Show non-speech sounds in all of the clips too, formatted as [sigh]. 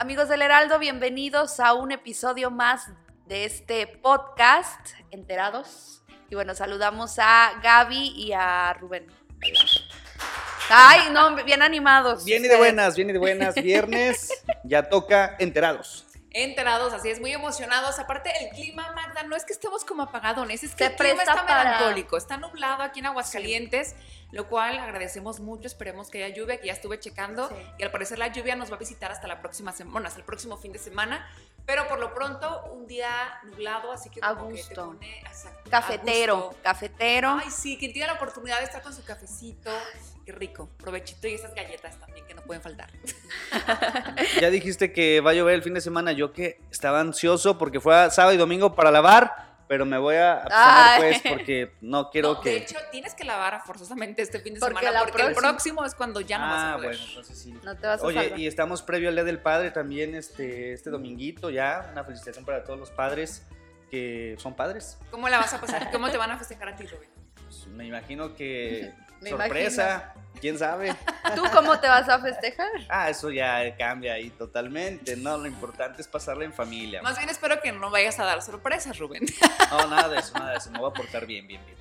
Amigos del Heraldo, bienvenidos a un episodio más de este podcast, Enterados. Y bueno, saludamos a Gaby y a Rubén. Ay, no, bien animados. Bien y de buenas, bien y de buenas. Viernes, ya toca Enterados enterados, así es, muy emocionados. Aparte, el clima, Magda, no es que estemos como apagadones, es que el clima está melancólico, está nublado aquí en Aguascalientes, lo cual agradecemos mucho, esperemos que haya lluvia, que ya estuve checando, y al parecer la lluvia nos va a visitar hasta la próxima semana, hasta el próximo fin de semana, pero por lo pronto un día nublado, así que como que te pone, cafetero, cafetero. Ay, sí, quien tiene la oportunidad de estar con su cafecito, qué rico, provechito y esas galletas también que no pueden faltar. ya dijiste que va a llover el fin de semana, yo que estaba ansioso porque fue sábado y domingo para lavar pero me voy a abstener pues porque no quiero que... De hecho, tienes que lavar forzosamente este fin de semana porque el próximo es cuando ya no vas a ah, poder. bueno, entonces sí. No te vas a Oye, y estamos previo al Día del Padre también este, este dominguito ya, una felicitación para todos los padres que son padres. ¿Cómo la vas a pasar? ¿Cómo te van a festejar a ti, Rubén? Pues me imagino que [laughs] sorpresa, quién sabe. [laughs] ¿Tú cómo te vas a festejar? Ah, eso ya cambia ahí totalmente, ¿no? Lo importante es pasarla en familia. Más bien espero que no vayas a dar sorpresas, Rubén. No, nada de eso, nada de eso, me voy a portar bien, bien, bien.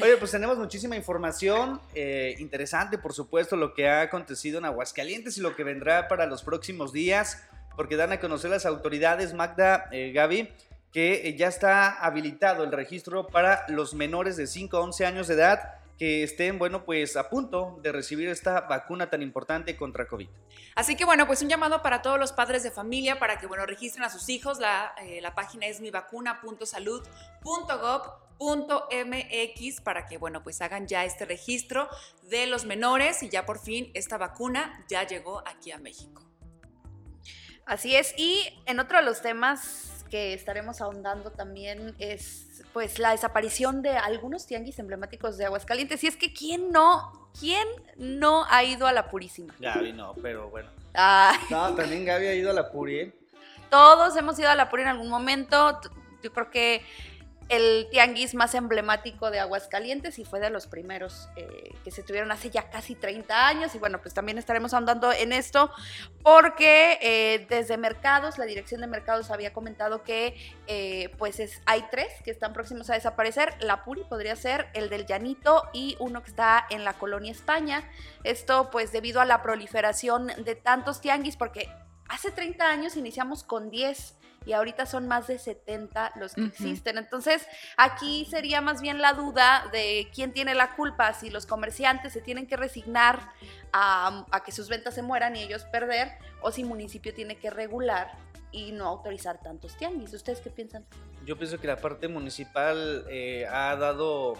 Oye, pues tenemos muchísima información eh, interesante, por supuesto, lo que ha acontecido en Aguascalientes y lo que vendrá para los próximos días, porque dan a conocer las autoridades, Magda, eh, Gaby, que eh, ya está habilitado el registro para los menores de 5 a 11 años de edad que estén, bueno, pues a punto de recibir esta vacuna tan importante contra COVID. Así que, bueno, pues un llamado para todos los padres de familia para que, bueno, registren a sus hijos. La, eh, la página es mivacuna.salud.gov.mx para que, bueno, pues hagan ya este registro de los menores y ya por fin esta vacuna ya llegó aquí a México. Así es, y en otro de los temas que estaremos ahondando también es pues la desaparición de algunos tianguis emblemáticos de Aguascalientes. Y es que quién no, quién no ha ido a la Purísima. Gaby no, pero bueno. No, también Gaby ha ido a la Puri. ¿eh? Todos hemos ido a la Puri en algún momento. Yo creo que el tianguis más emblemático de Aguascalientes y fue de los primeros eh, que se tuvieron hace ya casi 30 años. Y bueno, pues también estaremos andando en esto porque eh, desde Mercados, la dirección de Mercados había comentado que eh, pues es, hay tres que están próximos a desaparecer. La Puri podría ser el del Llanito y uno que está en la colonia España. Esto pues debido a la proliferación de tantos tianguis porque hace 30 años iniciamos con 10 y ahorita son más de 70 los que existen. Entonces, aquí sería más bien la duda de quién tiene la culpa, si los comerciantes se tienen que resignar a, que sus ventas se mueran y ellos perder, o si el municipio tiene que regular y no autorizar tantos tianguis. ¿Ustedes qué piensan? Yo pienso que la parte municipal eh, ha dado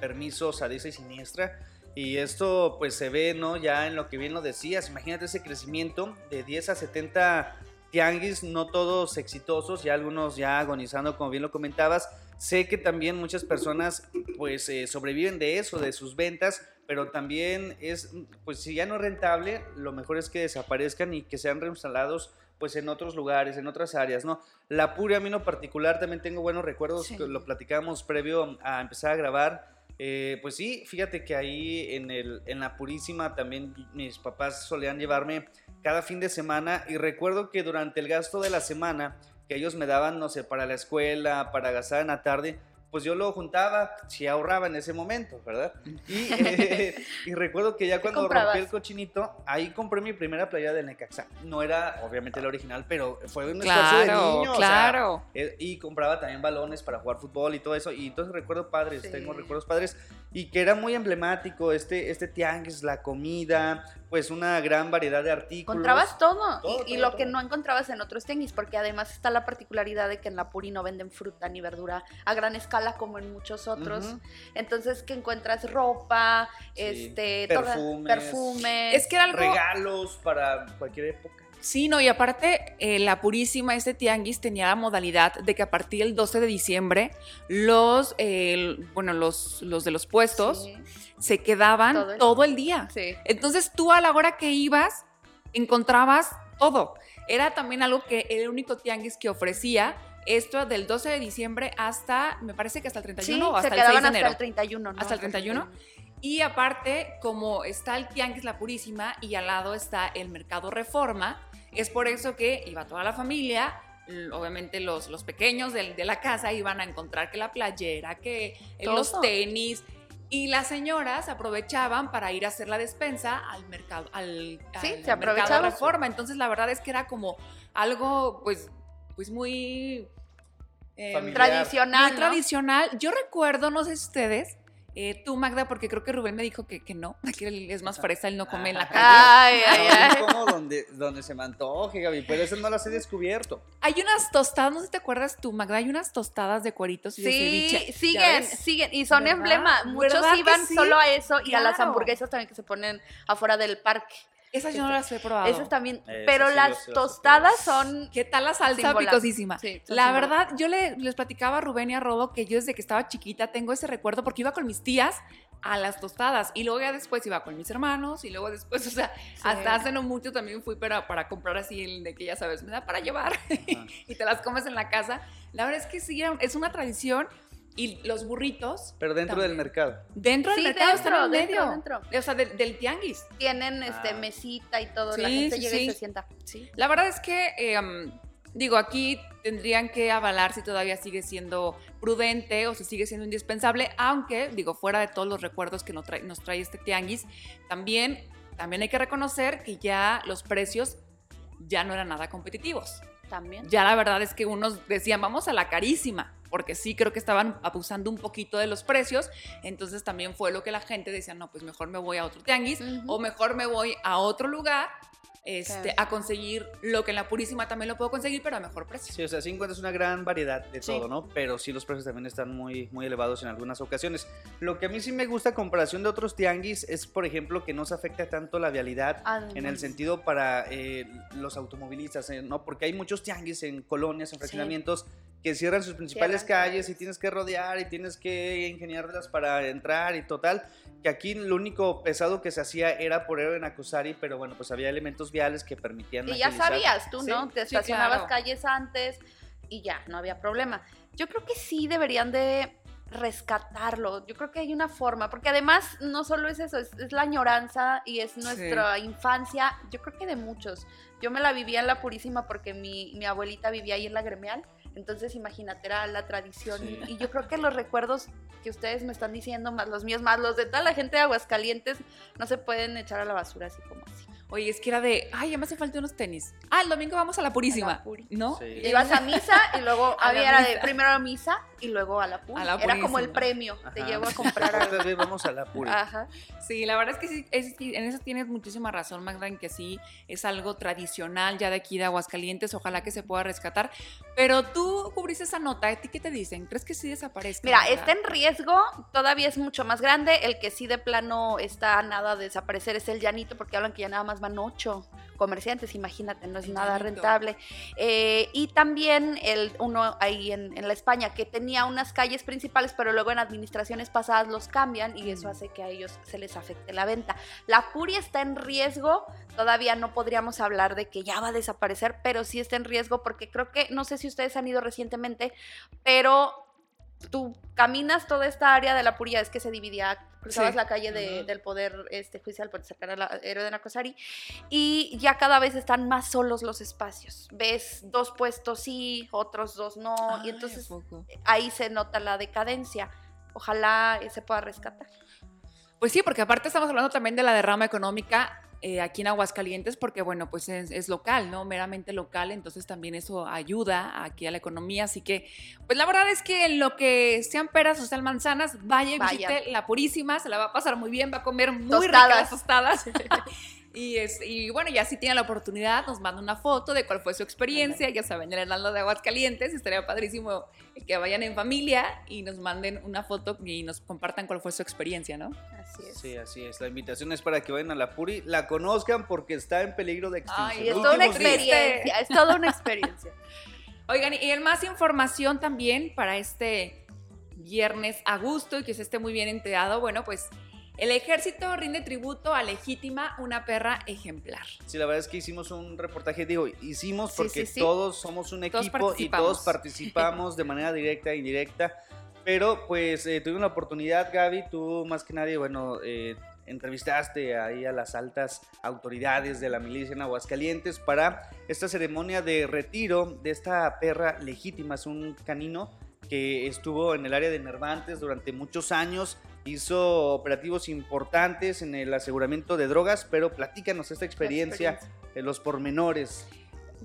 permisos a diestra y siniestra. Y esto pues se ve, ¿no? Ya en lo que bien lo decías, imagínate ese crecimiento de 10 a 70 tianguis, no todos exitosos, ya algunos ya agonizando, como bien lo comentabas. Sé que también muchas personas pues eh, sobreviven de eso, de sus ventas, pero también es, pues si ya no es rentable, lo mejor es que desaparezcan y que sean reinstalados pues en otros lugares, en otras áreas, ¿no? La Pura, a mí no particular, también tengo buenos recuerdos, que lo platicamos previo a empezar a grabar, eh, pues sí, fíjate que ahí en, el, en la Purísima también mis papás solían llevarme cada fin de semana y recuerdo que durante el gasto de la semana que ellos me daban, no sé, para la escuela, para gastar en la tarde, pues yo lo juntaba, si ahorraba en ese momento, ¿verdad? Y, [laughs] eh, y recuerdo que ya cuando rompí el cochinito, ahí compré mi primera playa del Necaxa. No era obviamente la original, pero fue un esfuerzo de niño. Claro. Eh, y compraba también balones para jugar fútbol y todo eso. Y entonces recuerdo padres, tengo recuerdos padres. Y que era muy emblemático este, este tianguis, la comida, pues una gran variedad de artículos. Encontrabas todo, y, lo que no encontrabas en otros tenis, porque además está la particularidad de que en la Puri no venden fruta ni verdura a gran escala como en muchos otros. Entonces que encuentras ropa, este, perfumes, es que era regalos para cualquier época. Sí, no, y aparte, eh, la Purísima, este tianguis tenía la modalidad de que a partir del 12 de diciembre, los, bueno, los, los de los puestos se quedaban todo el, día. Entonces tú a la hora que ibas, encontrabas todo. Era también algo que el único tianguis que ofrecía esto del 12 de diciembre hasta, me parece que hasta el 31 o hasta el 6 de enero. Hasta el 31, ¿no? Hasta el 31. Y aparte, como está el Tianguis La Purísima y al lado está el Mercado Reforma, Es por eso que iba toda la familia, obviamente los, los pequeños de, de, la casa iban a encontrar que la playera, que los tenis. Y las señoras aprovechaban para ir a hacer la despensa al mercado, al, sí, se mercado de reforma. Entonces la verdad es que era como algo, pues, pues muy eh, tradicional. Muy tradicional. Yo recuerdo, no sé si ustedes, eh, tú, Magda, porque creo que Rubén me dijo que, que no, [laughs] que es más fresa, él no come en la calle. Ay, ay, ay. como donde, donde se me antoje, Gaby, pero eso no las he descubierto. Hay unas tostadas, no sé si te acuerdas tú, Magda, hay unas tostadas de cueritos y de ceviche. siguen, siguen, y son emblema. Muchos iban solo a eso y a las hamburguesas también que se ponen afuera del parque. Esas yo no las he probado. Esas también. pero las tostadas son. ¿Qué tal la salsa picosísima? la verdad, yo les platicaba a Rubén y a Rodo que yo desde que estaba chiquita tengo ese recuerdo porque iba con mis tías a las tostadas y luego ya después iba con mis hermanos y luego después, [laughs] o sea, hasta hace no mucho también fui para, para comprar así el de que ya sabes, me da para llevar [laughs] y te las comes en la casa. La verdad es que sí, es una tradición y los burritos. Pero dentro del mercado. Dentro del mercado están en medio. Dentro, O sea, del tianguis. Tienen este ah. mesita y todo. la gente llega y se sienta. La verdad es que, em, digo, aquí tendrían que avalar si todavía sigue siendo prudente o si sigue siendo indispensable, aunque, digo, fuera de todos los recuerdos que nos trae, nos trae este tianguis, también, también hay que reconocer que ya los precios ya no eran nada competitivos. También. Ya la verdad es que unos decían, vamos a la carísima porque sí creo que estaban abusando un poquito de los precios, entonces también fue lo que la gente decía, no, pues mejor me voy a otro tianguis o mejor me voy a otro lugar este, a conseguir lo que en la Purísima también lo puedo conseguir, pero a mejor precio. Sí, o sea, sí encuentras una gran variedad de todo, ¿no? Pero sí los precios también están muy, muy elevados en algunas ocasiones. Lo que a mí sí me gusta a comparación de otros tianguis es, por ejemplo, que no se afecta tanto la vialidad en el sentido para eh, los automovilistas, eh, ¿no? Porque hay muchos tianguis en colonias, en fraccionamientos que cierran sus principales calles y tienes que rodear y tienes que ingeniártelas para entrar y total. Que aquí lo único pesado que se hacía era por en Acusari, pero bueno, pues había elementos viales que permitían. Y ya sabías tú, ¿no? Te estacionabas calles antes y ya, no había problema. Yo creo que sí deberían de rescatarlo. Yo creo que hay una forma, porque además no solo es eso, es, la añoranza y es nuestra infancia, yo creo que de muchos. Yo me la vivía en la Purísima porque mi, mi abuelita vivía ahí en la gremial entonces, imagínate, era la tradición. Y, yo creo que los recuerdos que ustedes me están diciendo, más los míos, más los de toda la gente de Aguascalientes, no se pueden echar a la basura así como así. Oye, es que era de, ay, ya me hace falta unos tenis. Ah, el domingo vamos a la Purísima, ¿no? Ibas a misa y luego [laughs] había era de primero a misa y luego a la, Puri. Era como el premio, te llevo a comprar [laughs] algo. vamos a la Puri. Ajá. Sí, la verdad es que sí, en eso tienes muchísima razón, Magda, en que sí es algo tradicional ya de aquí de Aguascalientes, ojalá que se pueda rescatar. Pero tú cubriste esa nota, ¿a ti qué te dicen? ¿Crees que sí desaparezca? Mira, está en riesgo, todavía es mucho más grande, el que sí de plano está nada de desaparecer es el llanito, porque hablan que ya nada más van ocho comerciantes, imagínate, no es nada rentable. Eh, y también el uno ahí en, la España que tenía unas calles principales, pero luego en administraciones pasadas los cambian y eso hace que a ellos se les afecte la venta. La Curia está en riesgo, todavía no podríamos hablar de que ya va a desaparecer, pero sí está en riesgo porque creo que, no sé si ustedes han ido recientemente, pero tú caminas toda esta área de la Puría, es que se dividía, cruzabas la calle del poder este, judicial por sacar a la héroe de Nacosari, y ya cada vez están más solos los espacios. Ves dos puestos sí, otros dos no, y entonces ahí se nota la decadencia. Ojalá se pueda rescatar. Pues sí, porque aparte estamos hablando también de la derrama económica eh, aquí en Aguascalientes porque, bueno, pues es, local, ¿no? Meramente local, entonces también eso ayuda aquí a la economía. Así que, pues la verdad es que en lo que sean peras o sean manzanas, vaya y visite la Purísima, se la va a pasar muy bien, va a comer muy ricas tostadas. [laughs] Y, es, y bueno, ya si tiene la oportunidad, nos manda una foto de cuál fue su experiencia. Ya saben, el Heraldo de Aguascalientes. Estaría padrísimo que vayan en familia y nos manden una foto y nos compartan cuál fue su experiencia, ¿no? Así es. Sí, así es. La invitación es para que vayan a la Puri, la conozcan porque está en peligro de extinción. Ay, es toda una experiencia. Es toda una experiencia. [laughs] Oigan, y en más información también para este viernes a gusto y que se esté muy bien enterado, bueno, pues el ejército rinde tributo a Legítima, una perra ejemplar. Sí, la verdad es que hicimos un reportaje, digo, hicimos porque todos somos un equipo y todos participamos de manera directa e indirecta. Pero pues eh, tuvimos la oportunidad, Gaby, tú más que nadie, bueno, eh, entrevistaste ahí a las altas autoridades de la milicia en Aguascalientes para esta ceremonia de retiro de esta perra legítima, es un canino que estuvo en el área de Nervantes durante muchos años, hizo operativos importantes en el aseguramiento de drogas, pero platícanos esta experiencia, experiencia. los pormenores.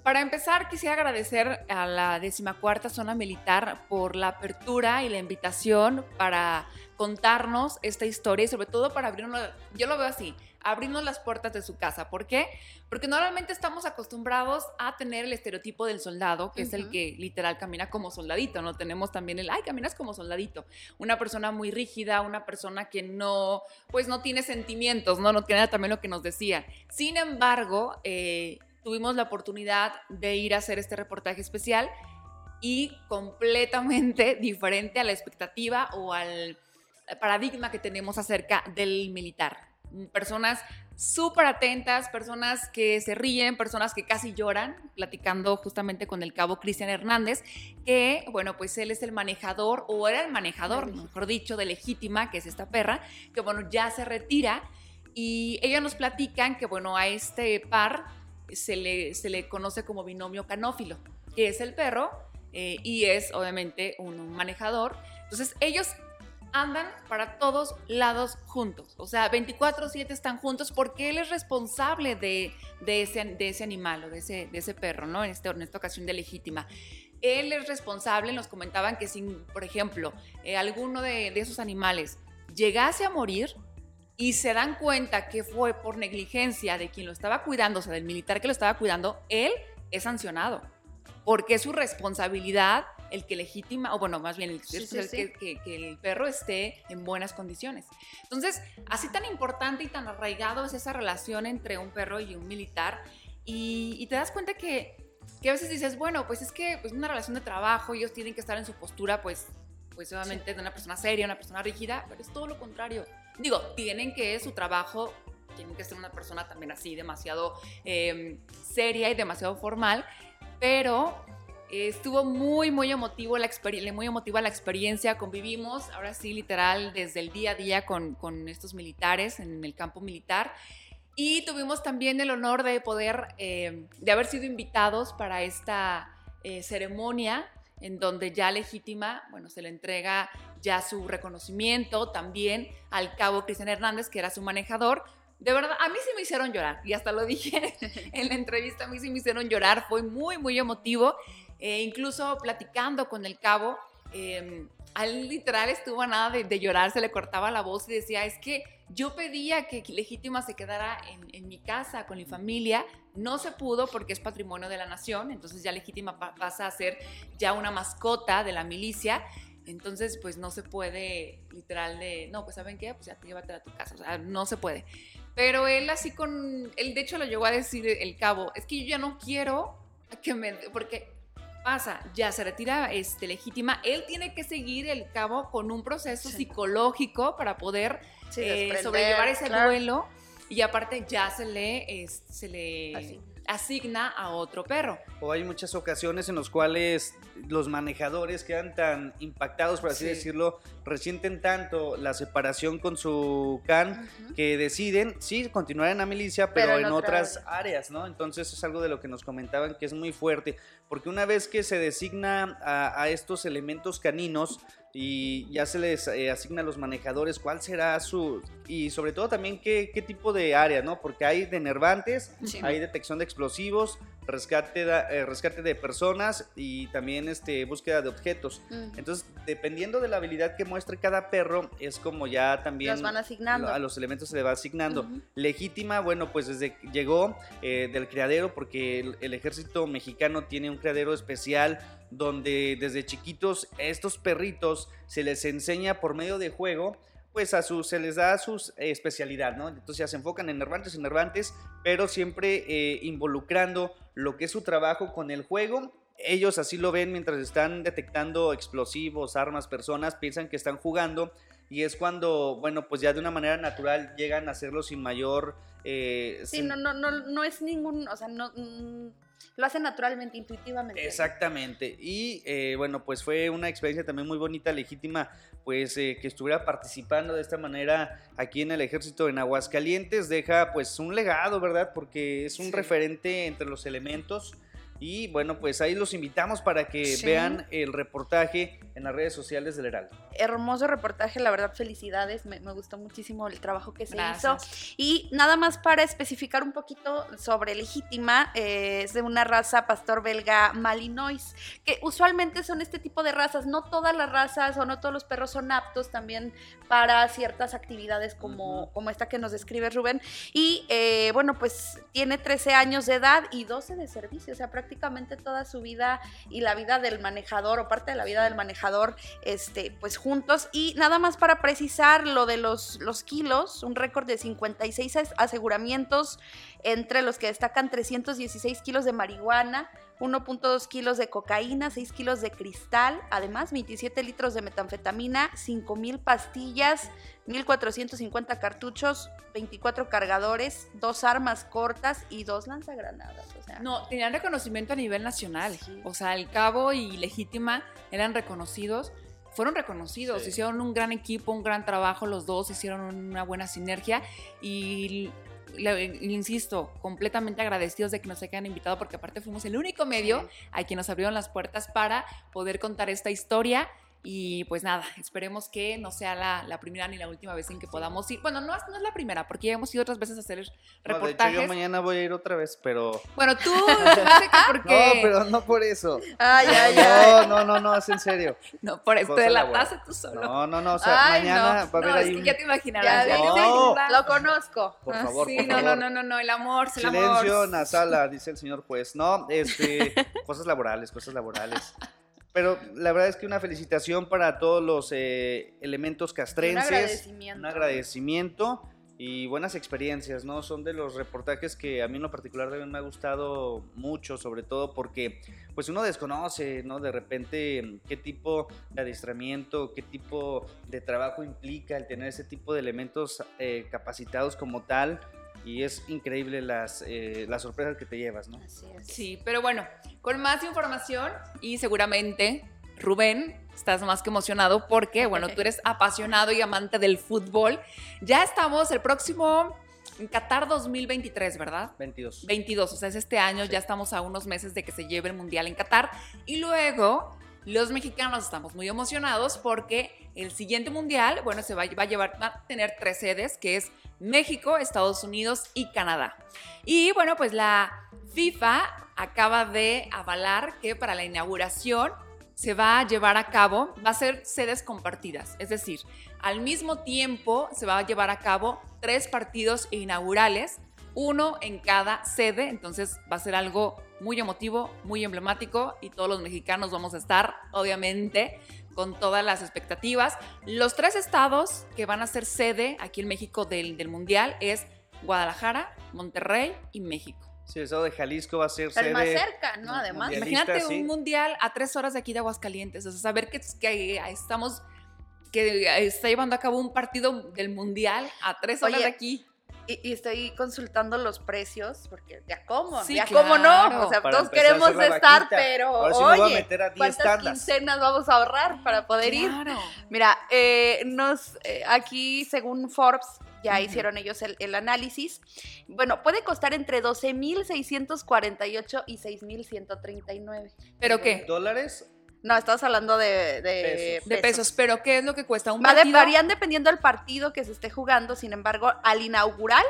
Para empezar, quisiera agradecer a la decimacuarta zona militar por la apertura y la invitación para contarnos esta historia y sobre todo para abrirnos, yo lo veo así, abrirnos las puertas de su casa. ¿Por qué? Porque normalmente estamos acostumbrados a tener el estereotipo del soldado, que es el que literal camina como soldadito, ¿no? Tenemos también el, ay, caminas como soldadito. Una persona muy rígida, una persona que no, pues no tiene sentimientos, ¿no? No tiene también lo que nos decían. Sin embargo, eh, tuvimos la oportunidad de ir a hacer este reportaje especial y completamente [laughs] diferente a la expectativa o al paradigma que tenemos acerca del militar. Personas súper atentas, personas que se ríen, personas que casi lloran, platicando justamente con el cabo Cristian Hernández, que, bueno, pues él es el manejador, o era el manejador, mejor dicho, de Legítima, que es esta perra, que, bueno, ya se retira. Y ellos nos platican que, bueno, a este par se le, se le conoce como binomio canófilo, que es el perro eh, y es obviamente un manejador. Entonces ellos andan para todos lados juntos. O sea, 24/7 están juntos porque él es responsable de, ese, animal o de ese, de ese perro, ¿no? En, este, en esta ocasión de legítima. Él es responsable, nos comentaban que si, por ejemplo, eh, alguno de, de esos animales llegase a morir y se dan cuenta que fue por negligencia de quien lo estaba cuidando, o sea, del militar que lo estaba cuidando, él es sancionado. Porque es su responsabilidad el que legitima, o bueno, más bien el, Que, el perro esté en buenas condiciones. Entonces, así tan importante y tan arraigado es esa relación entre un perro y un militar, y, te das cuenta que, que, a veces dices, bueno, pues es que es pues, una relación de trabajo, ellos tienen que estar en su postura, pues, pues obviamente de una persona seria, una persona rígida, pero es todo lo contrario. Digo, tienen que su trabajo tienen que ser una persona también así, demasiado em, seria y demasiado formal, pero estuvo muy, muy emotivo la muy emotiva la experiencia, convivimos, ahora sí, literal, desde el día a día con, con estos militares en el campo militar. Y tuvimos también el honor de poder, eh, de haber sido invitados para esta eh, ceremonia en donde ya legítima, bueno, se le entrega ya su reconocimiento también al cabo Cristian Hernández, que era su manejador, de verdad, a mí sí me hicieron llorar, y hasta lo dije [laughs] en la entrevista, a mí sí me hicieron llorar, fue muy, muy emotivo, e incluso platicando con el cabo, eh, al literal estuvo a nada de, llorar, se le cortaba la voz y decía, es que yo pedía que Legítima se quedara en, en, mi casa, con mi familia, no se pudo porque es patrimonio de la nación, entonces ya Legítima pasa a ser ya una mascota de la milicia, entonces pues no se puede literal de, no, pues ¿saben qué? Pues ya llévatela a tu casa, o sea, no se puede. Pero él así con, él de hecho lo llegó a decir el cabo, es que yo ya no quiero que me, porque pasa, ya se retira este, legítima, él tiene que seguir el cabo con un proceso psicológico para poder eh, sobrellevar ese duelo. Y aparte ya se le, se le asigna. a otro perro. O hay muchas ocasiones en las cuales los manejadores quedan tan impactados, por así decirlo, resienten tanto la separación con su can que deciden, sí, continuar en la milicia, pero, en, otras áreas, ¿no? Entonces es algo de lo que nos comentaban que es muy fuerte, porque una vez que se designa a estos elementos caninos, y ya se les eh, asigna a los manejadores cuál será su y sobre todo también qué, qué tipo de área, ¿no? Porque hay denervantes, hay detección de explosivos, rescate, eh, rescate de personas y también este, búsqueda de objetos. Entonces, dependiendo de la habilidad que muestre cada perro, es como ya también... Los van asignando. A los elementos se le va asignando. Legítima, bueno, pues desde que llegó eh, del criadero, porque el, ejército mexicano tiene un criadero especial donde desde chiquitos estos perritos se les enseña por medio de juego pues a su, se les da su especialidad, ¿no? Entonces ya se enfocan en nervantes y nervantes, pero siempre eh, involucrando lo que es su trabajo con el juego. Ellos así lo ven mientras están detectando explosivos, armas, personas, piensan que están jugando y es cuando, bueno, pues ya de una manera natural llegan a hacerlo sin mayor... Eh, sí, no, no, no, no es ningún, o sea, no... Lo hacen naturalmente, intuitivamente. Exactamente. Y eh, bueno, pues fue una experiencia también muy bonita, legítima, pues eh, que estuviera participando de esta manera aquí en el ejército en Aguascalientes. Deja pues un legado, ¿verdad? Porque es un referente entre los elementos y bueno, pues ahí los invitamos para que vean el reportaje en las redes sociales del Heraldo. Hermoso reportaje, la verdad, felicidades. Me, gustó muchísimo el trabajo que se hizo. Y nada más para especificar un poquito sobre Legítima, eh, es de una raza pastor belga Malinois, que usualmente son este tipo de razas. No todas las razas o no todos los perros son aptos también para ciertas actividades como, como esta que nos describe Rubén. Y eh, bueno, pues tiene 13 años de edad y 12 de servicio, o sea, prácticamente prácticamente toda su vida y la vida del manejador o parte de la vida del manejador, este, pues juntos. Y nada más para precisar lo de los, los kilos, un récord de 56 aseguramientos, entre los que destacan 316 kilos de marihuana, 1.2 kilos de cocaína, 6 kilos de cristal, además 27 litros de metanfetamina, 5.000 pastillas, 1.450 cartuchos, 24 cargadores, dos armas cortas y dos lanzagranadas. no, tenían reconocimiento a nivel nacional. O sea, el cabo y legítima eran reconocidos. Fueron reconocidos, hicieron un gran equipo, un gran trabajo, los dos hicieron una buena sinergia y le, insisto, completamente agradecidos de que nos hayan invitado porque aparte fuimos el único medio a quien nos abrieron las puertas para poder contar esta historia y pues nada, esperemos que no sea la, primera ni la última vez en que podamos ir. Bueno, no, no es la primera, porque ya hemos ido otras veces a hacer reportajes. No, de hecho, yo mañana voy a ir otra vez, pero. Bueno, tú, [laughs] porque... No, pero no por eso. [laughs] Ay, ay, ay. No, no, no, es en serio. No, por esto de la taza tú solo. No, no, no, o sea, mañana va a haber ahí. Es que ya te imaginarás. Ya, lo conozco. Por favor, sí, por no, favor. no, no, no, el amor, el amor. Silencio en la sala, dice el señor juez. No, este, cosas laborales, cosas laborales. [laughs] Pero la verdad es que una felicitación para todos los eh, elementos castrenses. Un agradecimiento. Un agradecimiento y buenas experiencias, ¿no? Son de los reportajes que a mí en lo particular también me ha gustado mucho, sobre todo porque pues uno desconoce, ¿no? De repente qué tipo de adiestramiento, qué tipo de trabajo implica el tener ese tipo de elementos eh, capacitados como tal y es increíble las, eh, las sorpresas que te llevas, ¿no? Así es. Sí, pero bueno, con más información y seguramente Rubén, estás más que emocionado porque, bueno, tú [laughs] eres apasionado y amante del fútbol. Ya estamos el próximo en Qatar 2023, ¿verdad? 22. 22, o sea, es este año, ya estamos a unos meses de que se lleve el Mundial en Qatar. Y luego, los mexicanos estamos muy emocionados porque el siguiente Mundial, bueno, se va, a llevar, va a tener tres sedes, que es México, Estados Unidos y Canadá. Y bueno, pues la FIFA acaba de avalar que para la inauguración se va a llevar a cabo, va a ser sedes compartidas, es decir, al mismo tiempo se va a llevar a cabo tres partidos inaugurales, uno en cada sede, entonces va a ser algo muy emotivo, muy emblemático y todos los mexicanos vamos a estar, obviamente, con todas las expectativas. Los tres estados que van a ser sede aquí en México del, del Mundial es Guadalajara, Monterrey y México. Sí, el estado de Jalisco va a ser Pero más cerca, ¿no? Además. Imagínate un mundial a tres horas de aquí de Aguascalientes. O sea, saber que, que estamos, que está llevando a cabo un partido del mundial a tres horas de aquí. Y, estoy consultando los precios, porque ya cómo, ya cómo no. O sea, todos queremos estar, pero oye, ¿cuántas quincenas vamos a ahorrar para poder ir? Mira, eh, nos, eh, aquí según Forbes, ya hicieron ellos el, análisis. Bueno, puede costar entre 12.648 y 6.139. ¿Pero qué? ¿Dólares no, estamos hablando de, de, pesos. Pero ¿qué es lo que cuesta un partido? Varían dependiendo del partido que se esté jugando. Sin embargo, al inaugural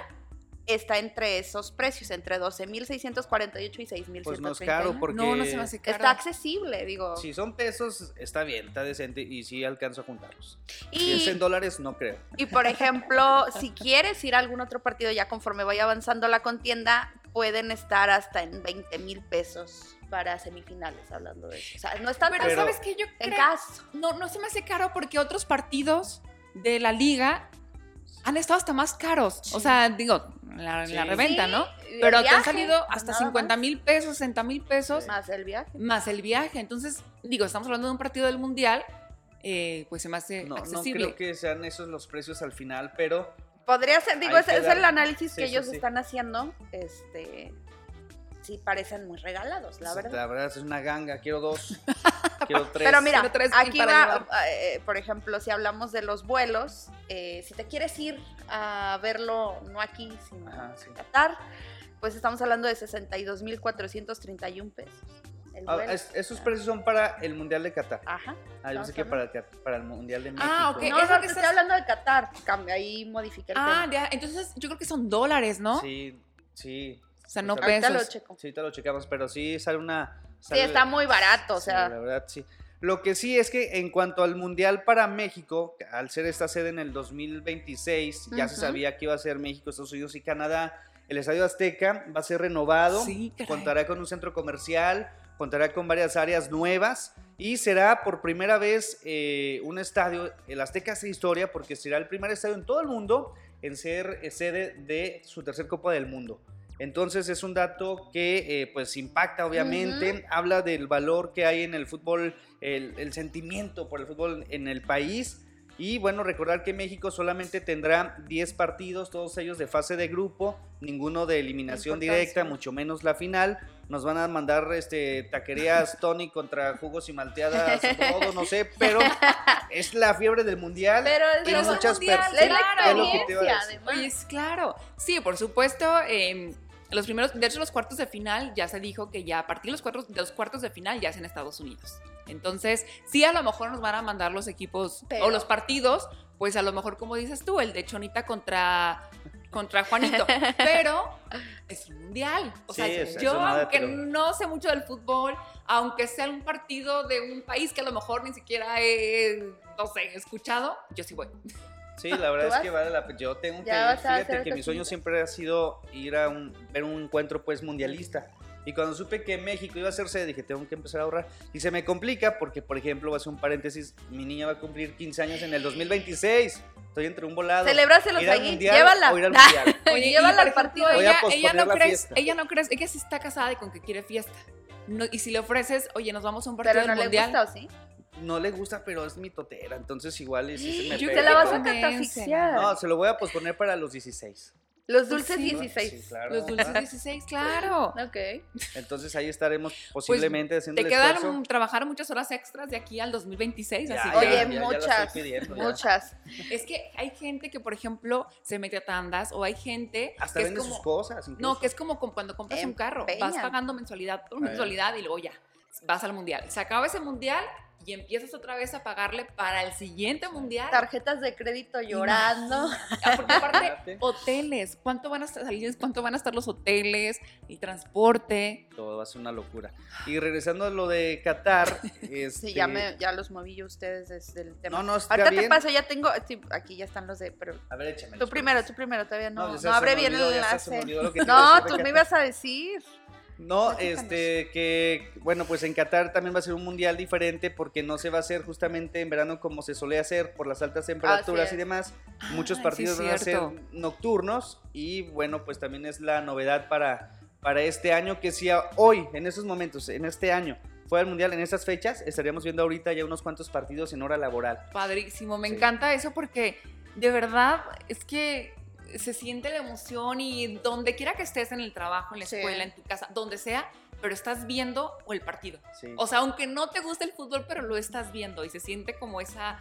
está entre esos precios, entre 12.648 y 6.139. Pues no es caro porque... No, no se me hace caro. Está accesible, digo. Si son pesos, está bien, está decente y sí alcanzo a juntarlos. Y, si es en dólares, no creo. Y por ejemplo, [laughs] si quieres ir a algún otro partido ya conforme vaya avanzando la contienda, pueden estar hasta en 20 mil pesos para semifinales, hablando de eso. O sea, no está Pero, ¿sabes qué? Yo en caso. No, no se me hace caro porque otros partidos de la liga han estado hasta más caros. O sea, digo, la, la reventa, ¿no? Pero te han salido hasta 50 mil pesos, 60 mil pesos. Más el viaje. Más el viaje. Entonces, digo, estamos hablando de un partido del Mundial, eh, pues se me hace no, accesible. No creo que sean esos los precios al final, pero... Podría ser, digo, es, el análisis que ellos están haciendo. Este, sí parecen muy regalados, la verdad. La verdad es una ganga, quiero dos, [laughs] quiero tres. Pero mira, aquí va, eh, por ejemplo, si hablamos de los vuelos, eh, si te quieres ir a verlo, no aquí, sino en Qatar, pues estamos hablando de 62.431 pesos. Ah, esos precios son para el Mundial de Qatar. Ajá. Ah, yo sé que para el, para el Mundial de ah, México. Ah, ok. No, no, que estoy hablando de Qatar. Ahí modifica el Ah, ya. Entonces yo creo que son dólares, ¿no? Sí, sí. O sea, no pesos. Lo checo. Sí, te lo checamos, pero sí sale una... sí, está muy barato, o sea. la verdad, sí. Lo que sí es que en cuanto al Mundial para México, al ser esta sede en el 2026, ya se sabía que iba a ser México, Estados Unidos y Canadá. El Estadio Azteca va a ser renovado, sí, contará con un centro comercial, contará con varias áreas nuevas y será por primera vez eh, un estadio, el Azteca hace historia porque será el primer estadio en todo el mundo en ser eh, sede de su tercer Copa del Mundo. Entonces es un dato que eh, pues impacta obviamente, habla del valor que hay en el fútbol, el, el, sentimiento por el fútbol en el país y bueno, recordar que México solamente tendrá 10 partidos, todos ellos de fase de grupo, ninguno de eliminación directa, mucho menos la final. Nos van a mandar este taquerías [laughs] Tony contra jugos y malteadas, [laughs] todo, no sé, pero es la fiebre del mundial. Pero es, y muchas mundial, es claro. Sí, por supuesto. Eh, los primeros, de hecho, los cuartos de final ya se dijo que ya a partir de los cuartos, de los cuartos de final ya es en Estados Unidos. Entonces, sí, a lo mejor nos van a mandar los equipos o los partidos, pues a lo mejor, como dices tú, el de Chonita contra, contra Juanito. [laughs] pero es un mundial. O sea, yo, aunque no sé mucho del fútbol, aunque sea un partido de un país que a lo mejor ni siquiera he, no sé, escuchado, yo sí voy. Sí, la verdad es que vale la pena. Yo tengo que fíjate que mi sueño siempre ha sido ir a un, ver un encuentro pues mundialista. Y cuando supe que México iba a hacerse, dije, tengo que empezar a ahorrar. Y se me complica porque, por ejemplo, va a ser un paréntesis, mi niña va a cumplir 15 años en el 2026. Estoy entre un volado. Celebráselos ahí, llévala. O ir al mundial. [laughs] Oye, llévala al partido. Ella, ella, no crees, ella no crees, ella sí está casada y con que quiere fiesta. No, y si le ofreces, oye, nos vamos a un partido Pero no mundial. Le gusta, ¿o sí? No le gusta, pero es mi totera, entonces igual y si se me Yo te la vas a catafixiar. No, se lo voy a posponer para los 16. Los dulces 16. Sí, claro. Los dulces 16, claro. ok. Entonces ahí estaremos pues, posiblemente haciendo Te quedan trabajar muchas horas extras de aquí al 2026. así Oye, muchas. muchas. Es que hay gente que, por ejemplo, se mete a tandas o hay gente. Hasta que vende es como, sus cosas. No, que es como cuando compras un carro. Vas pagando mensualidad por mensualidad y luego ya vas al mundial. Se acaba ese mundial y empiezas otra vez a pagarle para el siguiente mundial. Tarjetas de crédito llorando. Ah, porque aparte, [laughs] hoteles, ¿cuánto van a salir? ¿Cuánto van a estar los hoteles? El transporte. Todo va a ser una locura. Y regresando a lo de Qatar. [laughs] este... Sí, ya, me, ya los moví yo ustedes desde el tema. No, no, está Ahorita te paso, ya tengo. aquí ya están los de. Pero, a ver, échame. Tú primero, tú primero, todavía no. No, abre bien el enlace. [laughs] No, tú me ibas a decir. No, este, que, bueno, pues en Qatar también va a ser un mundial diferente porque no se va a hacer justamente en verano como se suele hacer por las altas temperaturas y demás. Muchos partidos van a ser nocturnos y bueno, pues también es la novedad para, para este año que si hoy, en esos momentos, en este año, fuera el mundial en estas fechas, estaríamos viendo ahorita ya unos cuantos partidos en hora laboral. Padrísimo, me encanta eso porque de verdad es que se siente la emoción y donde quiera que estés en el trabajo, en la escuela, en tu casa, donde sea, pero estás viendo el partido. O sea, aunque no te guste el fútbol, pero lo estás viendo y se siente como esa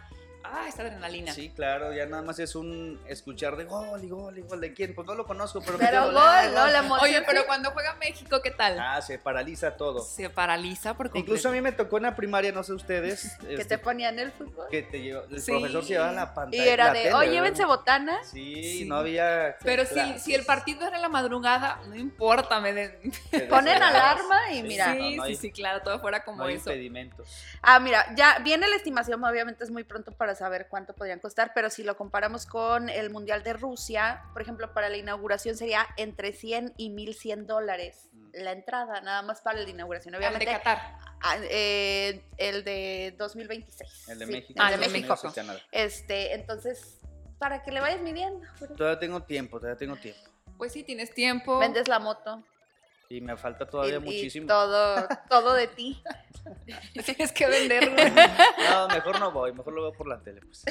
ah, esta adrenalina. Sí, claro, ya nada más es un escuchar de gol y gol y gol de quién, pues no lo conozco, pero... Pero gol, no, la emoción. Oye, pero cuando juega México, ¿qué tal? Ah, se paraliza todo. Se paraliza porque Incluso a mí me tocó en la primaria, no sé ustedes. [laughs] que te este, ponían el fútbol. Que te llevó, el profesor se llevaba la pantalla. Y era de, oye, llévense botana. Sí, no había... Pero si, si el partido era en la madrugada, no importa, me... De... [laughs] [laughs] Ponen alarma y mira. Sí, sí, sí, claro, todo fuera como no eso. impedimentos. Ah, mira, ya viene la estimación, obviamente es muy pronto para saber cuánto podrían costar, pero si lo comparamos con el Mundial de Rusia, por ejemplo, para la inauguración sería entre 100 y 1100 dólares mm. la entrada, nada más para la inauguración. Obviamente, el de Qatar. Ah, eh, el de 2026. El de México. Ah, el de México. Este, entonces, para que le vayas midiendo. Todavía tengo tiempo, todavía tengo tiempo. Pues sí, tienes tiempo. Vendes la moto. Y me falta todavía muchísimo. todo, [laughs] todo de ti. [laughs] Tienes que venderlo. No, mejor no voy, mejor lo veo por la tele, pues.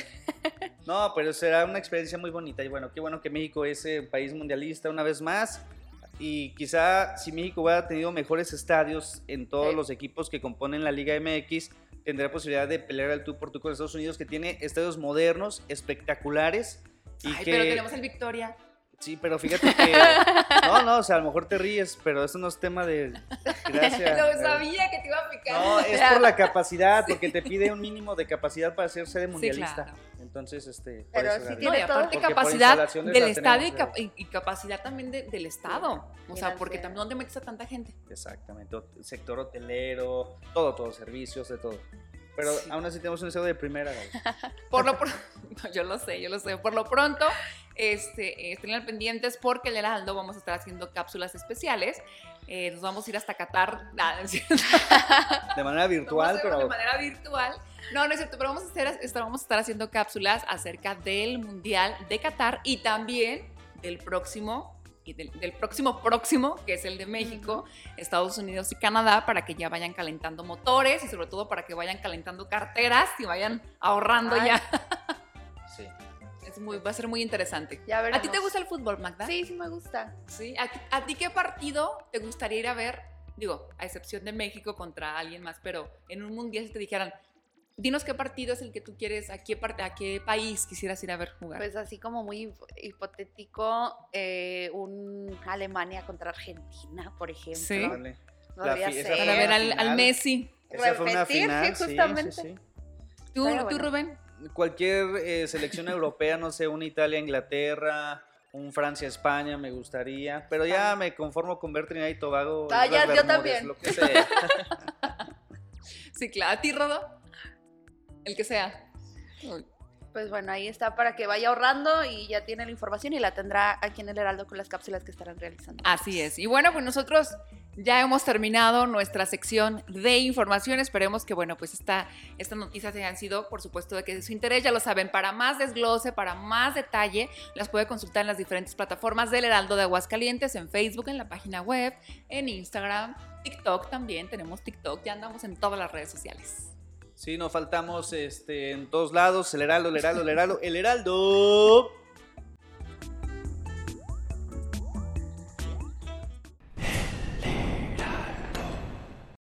No, pero será una experiencia muy bonita. Y bueno, qué bueno que México es un país mundialista una vez más. y quizá si México hubiera tenido mejores estadios en todos los equipos que componen la Liga MX, tendría posibilidad de pelear al tú por tú con Estados Unidos, que tiene estadios modernos, espectaculares. Y Ay, que... pero tenemos el Victoria. Sí, pero fíjate que. [laughs] No, no, o sea, a lo mejor te ríes, pero eso no es tema de. Gracias. [laughs] No sabía que te iba a picar. No, es por la capacidad, [laughs] porque te pide un mínimo de capacidad para ser sede mundialista. claro. Entonces, este. Pero sí la tiene. No, aparte capacidad del la estadio y, cap- capacidad también de- del estado. O sea, porque también ¿dónde metes a tanta gente? Exactamente. Sector hotelero, todo, todo, servicios, de todo. Pero Sí. aún así tenemos un estado de primera. Por lo pronto, yo lo sé, yo lo sé. Por lo pronto, este, eh, estén al pendientes porque el Heraldo vamos a estar haciendo cápsulas especiales. Eh, nos vamos a ir hasta Qatar. Nada, [laughs] no es cierto. De manera virtual, pero. de manera virtual. No, no es cierto, pero vamos a, hacer, vamos a estar haciendo cápsulas acerca del Mundial de Qatar y también del próximo y del, del próximo próximo, que es el de México, Estados Unidos y Canadá, para que ya vayan calentando motores y sobre todo para que vayan calentando carteras y vayan ahorrando Ay. ya. Sí. Es muy, va a ser muy interesante. Ya ¿A ti te gusta el fútbol, Magda? Sí, sí me gusta. ¿Sí? ¿A, ti- a ti qué partido te gustaría ir a ver? Digo, a excepción de México contra alguien más, pero en un mundial si te dijeran, dinos qué partido es el que tú quieres, a qué, parte, a qué país quisieras ir a ver jugar. Pues así como muy hip- hipotético, eh, un Alemania contra Argentina, por ejemplo. Sí. Vale. Podría ser. Para ver al, Messi. Esa fue una Repetir, final, sí, [laughs] sí, sí, justamente. sí. ¿Tú, tú. Rubén? Cualquier eh, selección europea, no sé, una Italia, Inglaterra, un Francia, España, me gustaría, pero ya me conformo con ver Trinidad y Tobago. Ah, ya, yo también. Lo que sea. [laughs] Sí, claro. ¿A ti, Rodo? El que sea. Pues bueno, ahí está para que vaya ahorrando y ya tiene la información y la tendrá aquí en el Heraldo con las cápsulas que estarán realizando. Así es. Y bueno, pues nosotros ya hemos terminado nuestra sección de información. Esperemos que, bueno, pues esta, estas noticias hayan sido, por supuesto, de que su interés. Ya lo saben, para más desglose, para más detalle, las puede consultar en las diferentes plataformas del Heraldo de Aguascalientes, en Facebook, en la página web, en Instagram, TikTok también. Tenemos TikTok, ya andamos en todas las redes sociales. Sí, nos faltamos este, en todos lados, el Heraldo, el Heraldo, el Heraldo, el Heraldo.